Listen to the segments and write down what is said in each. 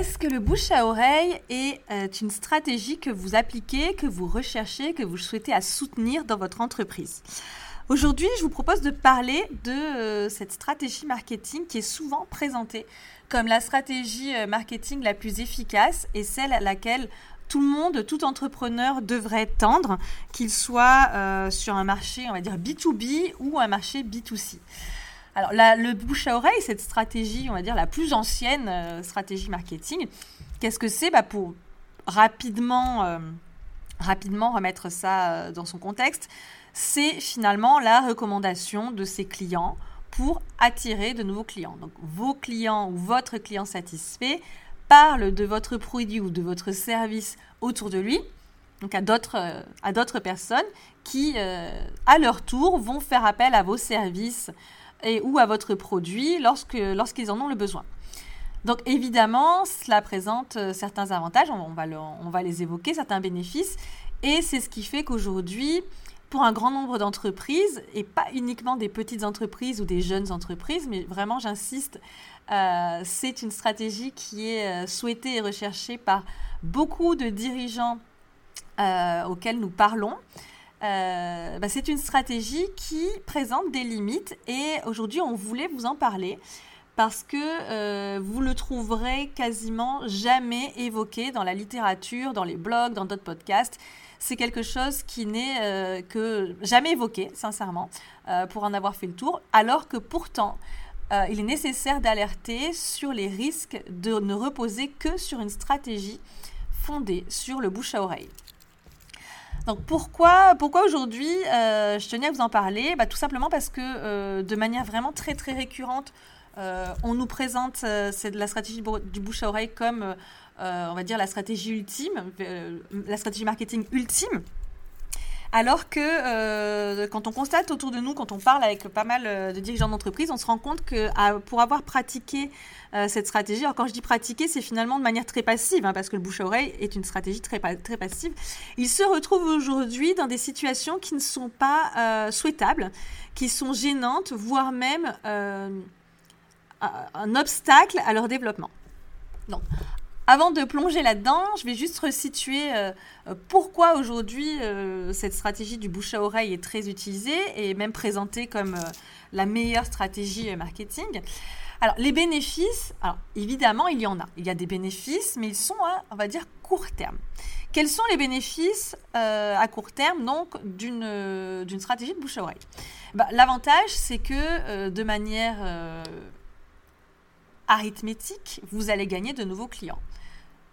Est-ce que le bouche à oreille est euh, une stratégie que vous appliquez, que vous recherchez, que vous souhaitez à soutenir dans votre entreprise? Aujourd'hui, je vous propose de parler de euh, cette stratégie marketing qui est souvent présentée comme la stratégie euh, marketing la plus efficace et celle à laquelle tout le monde, tout entrepreneur devrait tendre, qu'il soit sur un marché, on va dire B2B ou un marché B2C. Alors, le bouche à oreille, cette stratégie, on va dire la plus ancienne euh, stratégie marketing, qu'est-ce que c'est? Bah, Pour rapidement, euh, rapidement remettre ça euh, dans son contexte, c'est finalement la recommandation de ses clients pour attirer de nouveaux clients. Donc, vos clients ou votre client satisfait parle de votre produit ou de votre service autour de lui, donc à d'autres, à d'autres personnes qui, à leur tour, vont faire appel à vos services et ou à votre produit lorsque, lorsqu'ils en ont le besoin. Donc évidemment, cela présente euh, certains avantages, on va, on va les évoquer, certains bénéfices, et c'est ce qui fait qu'aujourd'hui, pour un grand nombre d'entreprises, et pas uniquement des petites entreprises ou des jeunes entreprises, mais vraiment j'insiste, euh, c'est une stratégie qui est euh, souhaitée et recherchée par beaucoup de dirigeants auxquels nous parlons. Euh, bah, c'est une stratégie qui présente des limites et aujourd'hui on voulait vous en parler parce que euh, vous le trouverez quasiment jamais évoqué dans la littérature, dans les blogs, dans d'autres podcasts. C'est quelque chose qui n'est euh, que jamais évoqué, sincèrement, pour en avoir fait le tour, alors que pourtant, il est nécessaire d'alerter sur les risques de ne reposer que sur une stratégie fondée sur le bouche à oreille. Donc pourquoi, pourquoi aujourd'hui euh, je tenais à vous en parler? Bah, Tout simplement parce que euh, de manière vraiment très très récurrente, euh, on nous présente la stratégie du bouche à oreille comme, on va dire, la stratégie ultime, la stratégie marketing ultime. Alors que euh, quand on constate autour de nous, quand on parle avec pas mal euh, de dirigeants d'entreprise, on se rend compte que pour avoir pratiqué euh, cette stratégie, alors quand je dis pratiquer, c'est finalement de manière très passive, hein, parce que le bouche à oreille est une stratégie très, passive, ils se retrouvent aujourd'hui dans des situations qui ne sont pas souhaitables, qui sont gênantes, voire même un obstacle à leur développement. Avant de plonger là-dedans, je vais juste resituer euh, euh, pourquoi aujourd'hui euh, cette stratégie du bouche à oreille est très utilisée et même présentée comme la meilleure stratégie marketing. Alors, les bénéfices, évidemment, il y en a. Il y a des bénéfices, mais ils sont à, on va dire, court terme. Quels sont les bénéfices à court terme donc d'une stratégie de bouche à oreille? Bah, L'avantage, c'est que de manière arithmétique, vous allez gagner de nouveaux clients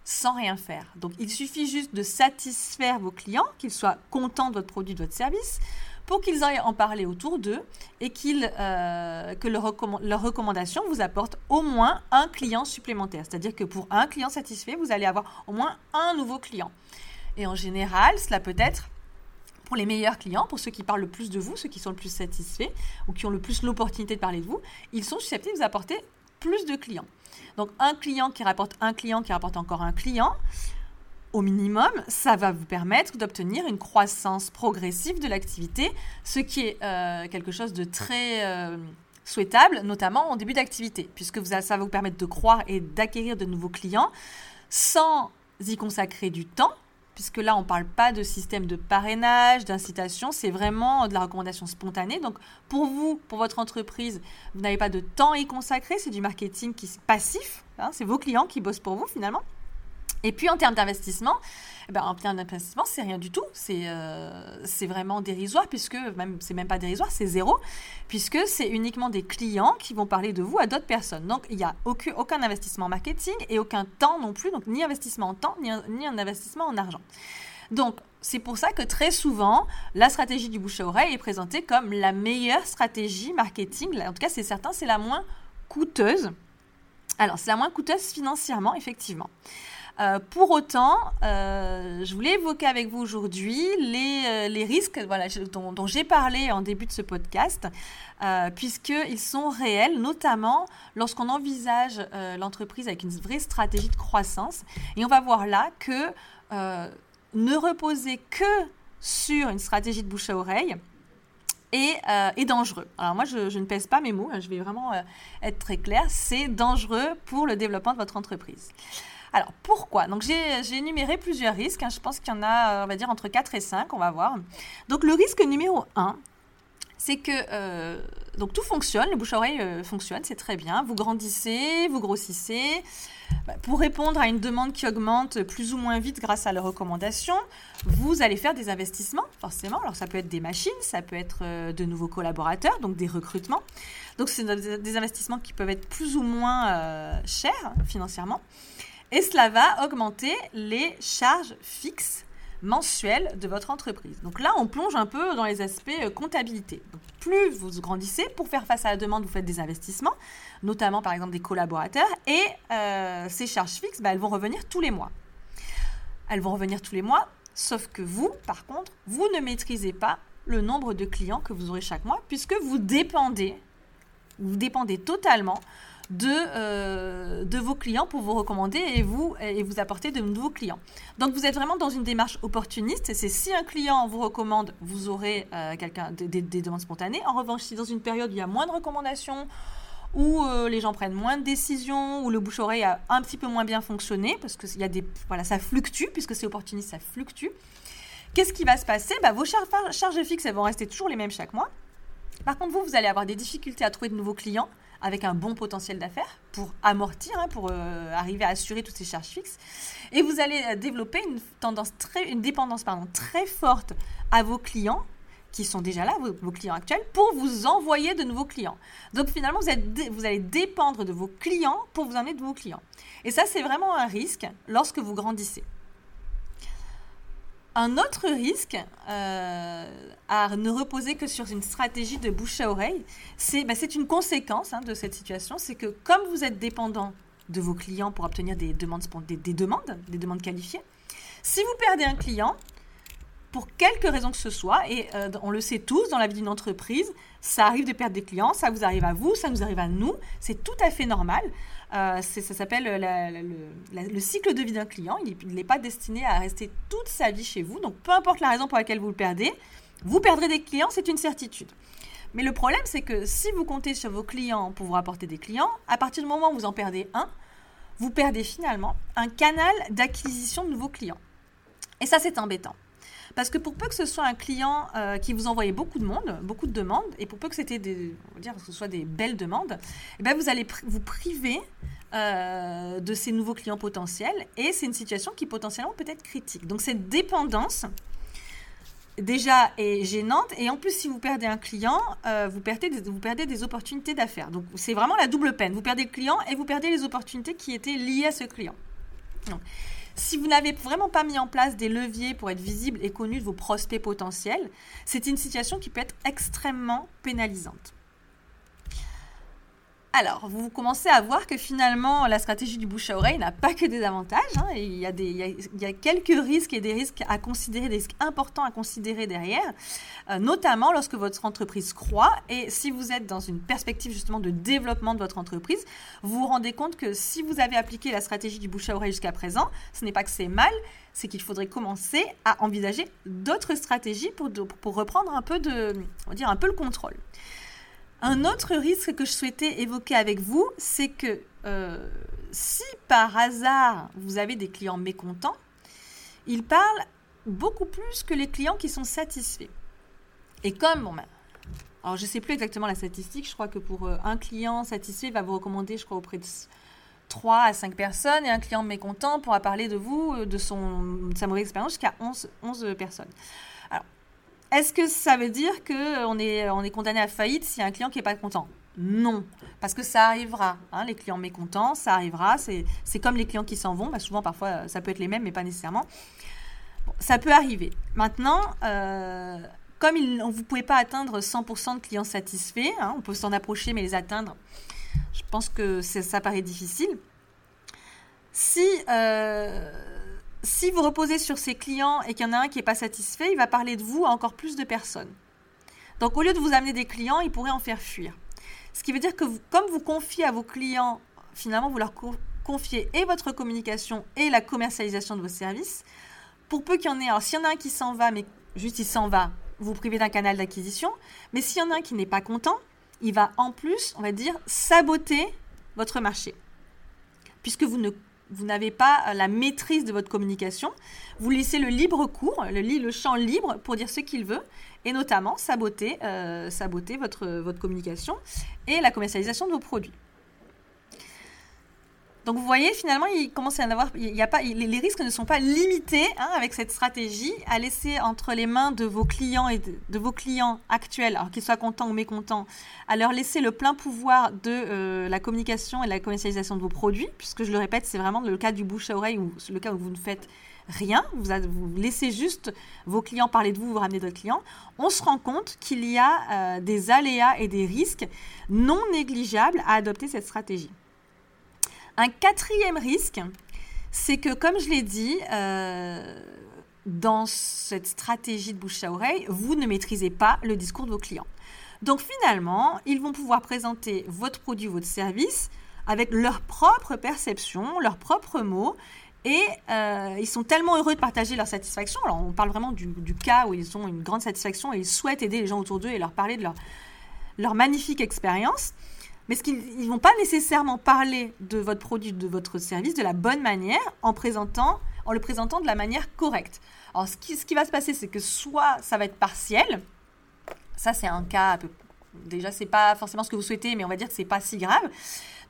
sans rien faire. Donc il suffit juste de satisfaire vos clients, qu'ils soient contents de votre produit, de votre service, pour qu'ils aillent en parler autour d'eux et euh, que leur, leur, recommandation vous apporte au moins un client supplémentaire. C'est-à-dire que pour un client satisfait, vous allez avoir au moins un nouveau client. Et en général, cela peut être pour les meilleurs clients, pour ceux qui parlent le plus de vous, ceux qui sont le plus satisfaits ou qui ont le plus l'opportunité de parler de vous, ils sont susceptibles de vous apporter plus de clients. Donc un client qui rapporte un client qui rapporte encore un client, au minimum, ça va vous permettre d'obtenir une croissance progressive de l'activité, ce qui est euh, quelque chose de très euh, souhaitable, notamment en début d'activité, puisque ça va vous permettre de croire et d'acquérir de nouveaux clients sans y consacrer du temps, puisque là, on ne parle pas de système de parrainage, d'incitation, c'est vraiment de la recommandation spontanée. Donc, pour vous, pour votre entreprise, vous n'avez pas de temps à y consacrer, c'est du marketing qui est passif, hein, c'est vos clients qui bossent pour vous finalement. Et puis en termes d'investissement, eh ben, en termes d'investissement, c'est rien du tout. C'est euh, vraiment dérisoire, puisque même c'est même pas dérisoire, c'est zéro, puisque c'est uniquement des clients qui vont parler de vous à d'autres personnes. Donc il n'y a aucun, aucun investissement marketing et aucun temps non plus, donc ni investissement en temps, ni ni un investissement en argent. Donc c'est pour ça que très souvent, la stratégie du bouche à oreille est présentée comme la meilleure stratégie marketing. En tout cas, c'est certain, c'est la moins coûteuse. Alors, c'est la moins coûteuse financièrement, effectivement. Euh, pour autant, euh, je voulais évoquer avec vous aujourd'hui les, euh, risques voilà, dont, j'ai parlé en début de ce podcast, puisqu'ils sont réels, notamment lorsqu'on envisage l'entreprise avec une vraie stratégie de croissance. Et on va voir là que ne reposer que sur une stratégie de bouche à oreille, est, dangereux. Alors moi, je, ne pèse pas mes mots, hein, je vais vraiment être très clair, c'est dangereux pour le développement de votre entreprise. Alors pourquoi? Donc j'ai énuméré plusieurs risques, hein. je pense qu'il y en a, on va dire, entre 4 et 5, on va voir. Donc le risque numéro 1, c'est que euh, donc tout fonctionne, le bouche-oreille euh, fonctionne, c'est très bien. Vous grandissez, vous grossissez. Bah, pour répondre à une demande qui augmente plus ou moins vite grâce à leurs recommandations, vous allez faire des investissements, forcément. Alors ça peut être des machines, ça peut être euh, de nouveaux collaborateurs, donc des recrutements. Donc c'est des investissements qui peuvent être plus ou moins chers financièrement. Et cela va augmenter les charges fixes mensuel de votre entreprise. Donc là, on plonge un peu dans les aspects euh, comptabilité. plus vous grandissez, pour faire face à la demande, vous faites des investissements, notamment par exemple des collaborateurs, et euh, ces charges fixes, bah, elles vont revenir tous les mois. Elles vont revenir tous les mois, sauf que vous, par contre, vous ne maîtrisez pas le nombre de clients que vous aurez chaque mois, puisque vous dépendez, vous dépendez totalement de, euh, de vos clients pour vous recommander et vous, et vous apporter de nouveaux clients. Donc vous êtes vraiment dans une démarche opportuniste. C'est si un client vous recommande, vous aurez euh, des, demandes spontanées. En revanche, si dans une période où il y a moins de recommandations, où euh, les gens prennent moins de décisions, où le bouche-oreille a un petit peu moins bien fonctionné, parce que y a des, voilà, ça fluctue, puisque c'est opportuniste, ça fluctue. Qu'est-ce qui va se passer? Bah, Vos charges fixes, elles vont rester toujours les mêmes chaque mois. Par contre, vous, vous allez avoir des difficultés à trouver de nouveaux clients avec un bon potentiel d'affaires pour amortir, hein, pour euh, arriver à assurer toutes ces charges fixes. Et vous allez euh, développer une, tendance très, une dépendance pardon, très forte à vos clients qui sont déjà là, vos, clients actuels, pour vous envoyer de nouveaux clients. Donc finalement, vous, êtes, vous allez dépendre de vos clients pour vous emmener de nouveaux clients. Et ça, c'est vraiment un risque lorsque vous grandissez. Un autre risque euh, à ne reposer que sur une stratégie de bouche à oreille, c'est bah, une conséquence hein, de cette situation, c'est que comme vous êtes dépendant de vos clients pour obtenir des demandes, des, des demandes, des demandes qualifiées, si vous perdez un client, pour quelque raison que ce soit, et euh, on le sait tous dans la vie d'une entreprise, ça arrive de perdre des clients, ça vous arrive à vous, ça nous arrive à nous, c'est tout à fait normal. Euh, ça s'appelle le, cycle de vie d'un client. Il n'est pas destiné à rester toute sa vie chez vous. Donc, peu importe la raison pour laquelle vous le perdez, vous perdrez des clients, c'est une certitude. Mais le problème, c'est que si vous comptez sur vos clients pour vous rapporter des clients, à partir du moment où vous en perdez un, vous perdez finalement un canal d'acquisition de nouveaux clients. Et ça, c'est embêtant. Parce que pour peu que ce soit un client euh, qui vous envoyait beaucoup de monde, beaucoup de demandes, et pour peu que c'était des, dire, que ce soit des belles demandes, eh ben vous allez vous priver euh, de ces nouveaux clients potentiels, et c'est une situation qui potentiellement peut être critique. Donc cette dépendance déjà est gênante, et en plus si vous perdez un client, euh, vous, perdez des, vous perdez des opportunités d'affaires. Donc c'est vraiment la double peine. Vous perdez le client et vous perdez les opportunités qui étaient liées à ce client. Donc, si vous n'avez vraiment pas mis en place des leviers pour être visible et connu de vos prospects potentiels, c'est une situation qui peut être extrêmement pénalisante. Alors, vous commencez à voir que finalement, la stratégie du bouche à oreille n'a pas que des avantages. Hein, il, y a quelques risques et des risques à considérer, des risques importants à considérer derrière, euh, notamment lorsque votre entreprise croît. Et si vous êtes dans une perspective justement de développement de votre entreprise, vous vous rendez compte que si vous avez appliqué la stratégie du bouche à oreille jusqu'à présent, ce n'est pas que c'est mal, c'est qu'il faudrait commencer à envisager d'autres stratégies pour, reprendre un peu, on va dire un peu le contrôle. Un autre risque que je souhaitais évoquer avec vous, c'est que euh, si par hasard vous avez des clients mécontents, ils parlent beaucoup plus que les clients qui sont satisfaits. Et comme, bon, ben, alors je ne sais plus exactement la statistique, je crois que pour euh, un client satisfait, il va vous recommander, je crois, auprès de 3 à 5 personnes, et un client mécontent pourra parler de vous, euh, de, son, sa mauvaise expérience, jusqu'à 11, 11 personnes. Est-ce que ça veut dire qu'on est, on est condamné à faillite a un client qui n'est pas content? Non, parce que ça arrivera. Hein, les clients mécontents, ça arrivera. C'est comme les clients qui s'en vont. Bah, souvent, parfois, ça peut être les mêmes, mais pas nécessairement. ça peut arriver. Maintenant, euh, comme vous ne pouvez pas atteindre 100% de clients satisfaits, hein, on peut s'en approcher, mais les atteindre, je pense que ça paraît difficile. Si... Euh, si vous reposez sur ces clients et qu'il y en a un qui n'est pas satisfait, il va parler de vous à encore plus de personnes. Donc au lieu de vous amener des clients, il pourrait en faire fuir. Ce qui veut dire que comme vous confiez à vos clients, finalement, vous leur confiez et votre communication et la commercialisation de vos services, pour peu qu'il y en ait, alors s'il y en a un qui s'en va, mais juste il s'en va, vous privez d'un canal d'acquisition, mais s'il y en a un qui n'est pas content, il va en plus, on va dire, saboter votre marché. Puisque vous ne vous n'avez pas la maîtrise de votre communication. Vous laissez le libre cours, le, champ libre pour dire ce qu'il veut, et notamment saboter, euh, votre communication et la commercialisation de vos produits. Donc vous voyez, finalement, il commence à en avoir, il y a pas, les risques ne sont pas limités hein, avec cette stratégie à laisser entre les mains de vos clients et de, vos clients actuels, qu'ils soient contents ou mécontents, à leur laisser le plein pouvoir de euh, la communication et la commercialisation de vos produits, puisque je le répète, c'est vraiment le cas du bouche à oreille ou le cas où vous ne faites rien, vous, vous, laissez juste vos clients parler de vous, vous ramenez d'autres clients, on se rend compte qu'il y a euh, des aléas et des risques non négligeables à adopter cette stratégie. Un quatrième risque, c'est que, comme je l'ai dit, euh, dans cette stratégie de bouche à oreille, vous ne maîtrisez pas le discours de vos clients. Donc finalement, ils vont pouvoir présenter votre produit, votre service avec leur propre perception, leurs propres mots. Et euh, ils sont tellement heureux de partager leur satisfaction. Alors, on parle vraiment du, cas où ils ont une grande satisfaction et ils souhaitent aider les gens autour d'eux et leur parler de leur, leur magnifique expérience mais ce qu'ils ne vont pas nécessairement parler de votre produit, de votre service de la bonne manière en, le présentant de la manière correcte. Alors, ce qui, va se passer, c'est que soit ça va être partiel, ça c'est un cas un peu, déjà c'est pas forcément ce que vous souhaitez, mais on va dire que c'est pas si grave.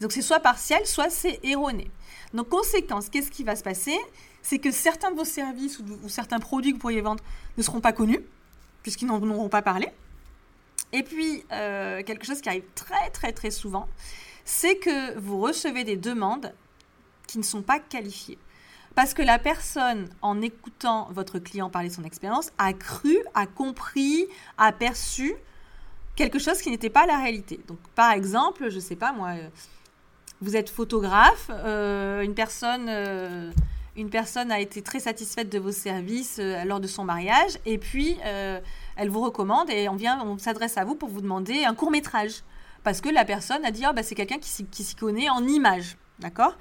Donc c'est soit partiel, soit c'est erroné. Donc conséquence, qu'est-ce qui va se passer? C'est que certains de vos services ou certains produits que vous pourriez vendre ne seront pas connus, puisqu'ils n'en auront pas parlé. Et puis, euh, quelque chose qui arrive très très très souvent, c'est que vous recevez des demandes qui ne sont pas qualifiées. Parce que la personne, en écoutant votre client parler de son expérience, a cru, a compris, a perçu quelque chose qui n'était pas la réalité. Donc, par exemple, je ne sais pas moi, euh, vous êtes photographe, euh, une personne une personne a été très satisfaite de vos services lors de son mariage et puis elle vous recommande et on vient, on s'adresse à vous pour vous demander un court métrage. Parce que la personne a dit, oh, bah, c'est quelqu'un qui, s'y connaît en images. D'accord?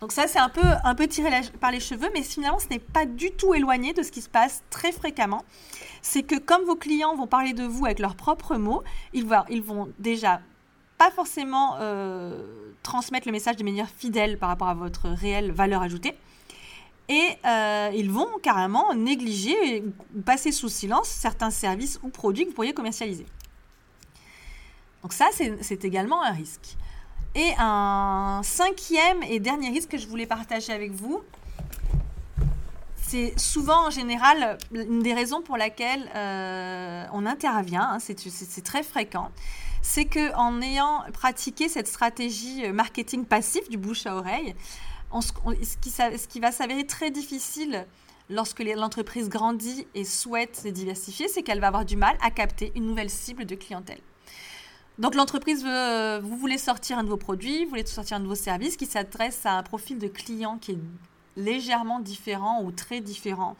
Donc ça, c'est un peu, un peu tiré par les cheveux, mais finalement, ce n'est pas du tout éloigné de ce qui se passe très fréquemment. C'est que comme vos clients vont parler de vous avec leurs propres mots, ils vont, vont déjà pas forcément euh, transmettre le message de manière fidèle par rapport à votre réelle valeur ajoutée. Et euh, ils vont carrément négliger ou passer sous silence certains services ou produits que vous pourriez commercialiser. Donc ça, c'est également un risque. Et un cinquième et dernier risque que je voulais partager avec vous, c'est souvent en général une des raisons pour laquelle euh, on intervient, hein, c'est très fréquent, c'est qu'en ayant pratiqué cette stratégie marketing passif du bouche à oreille, ce, qui, va s'avérer très difficile lorsque l'entreprise grandit et souhaite se diversifier, c'est qu'elle va avoir du mal à capter une nouvelle cible de clientèle. Donc l'entreprise veut, vous voulez sortir un nouveau produit, vous voulez sortir un nouveau service qui s'adresse à un profil de client qui est légèrement différent ou très différent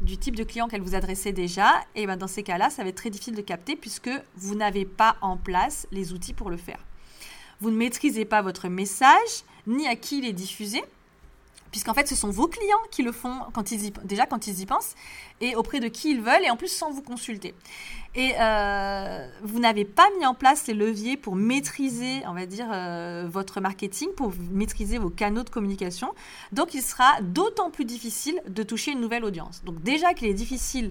du type de client qu'elle vous adressait déjà. Et ben dans ces cas-là, ça va être très difficile de capter puisque vous n'avez pas en place les outils pour le faire. Vous ne maîtrisez pas votre message, ni à qui il est diffusé, puisqu'en fait ce sont vos clients qui le font quand ils y, déjà quand ils y pensent et auprès de qui ils veulent et en plus sans vous consulter. Et euh, vous n'avez pas mis en place les leviers pour maîtriser, on va dire, euh, votre marketing, pour maîtriser vos canaux de communication. Donc il sera d'autant plus difficile de toucher une nouvelle audience. Donc déjà qu'il est difficile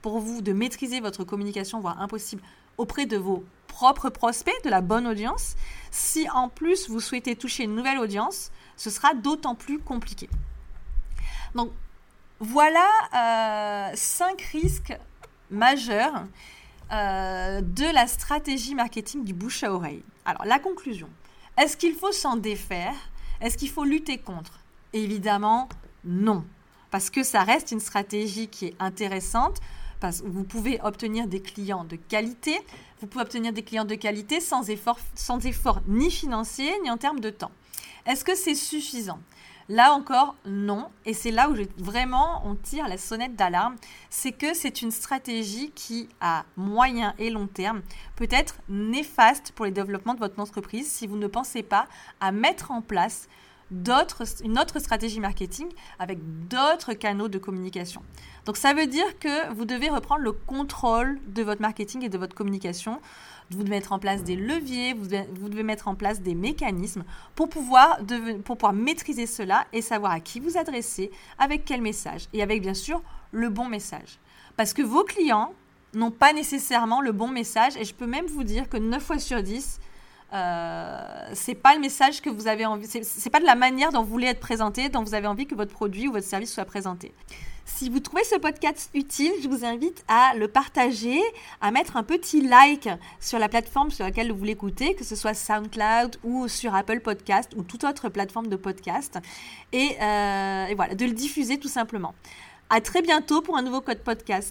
pour vous de maîtriser votre communication, voire impossible, auprès de vos propres prospects, de la bonne audience, si en plus vous souhaitez toucher une nouvelle audience, ce sera d'autant plus compliqué. Donc voilà euh, cinq risques majeurs euh, de la stratégie marketing du bouche à oreille. Alors la conclusion, est-ce qu'il faut s'en défaire? Est-ce qu'il faut lutter contre? Évidemment, non. Parce que ça reste une stratégie qui est intéressante, vous pouvez obtenir des clients de qualité, vous pouvez obtenir des clients de qualité sans effort, sans effort ni financier ni en termes de temps. Est-ce que c'est suffisant? Là encore, non. Et c'est là où vraiment on tire la sonnette d'alarme. C'est que c'est une stratégie qui, à moyen et long terme, peut être néfaste pour le développement de votre entreprise si vous ne pensez pas à mettre en place une autre stratégie marketing avec d'autres canaux de communication. Donc ça veut dire que vous devez reprendre le contrôle de votre marketing et de votre communication. Vous devez mettre en place des leviers, vous devez, mettre en place des mécanismes pour pouvoir, pour pouvoir maîtriser cela et savoir à qui vous adresser, avec quel message et avec bien sûr le bon message. Parce que vos clients n'ont pas nécessairement le bon message et je peux même vous dire que 9 fois sur 10, euh, c'est pas le message que vous avez envie, c'est pas de la manière dont vous voulez être présenté, dont vous avez envie que votre produit ou votre service soit présenté. Si vous trouvez ce podcast utile, je vous invite à le partager, à mettre un petit like sur la plateforme sur laquelle vous l'écoutez, que ce soit SoundCloud ou sur Apple Podcast ou toute autre plateforme de podcast, et, euh, et voilà, de le diffuser tout simplement. À très bientôt pour un nouveau code podcast.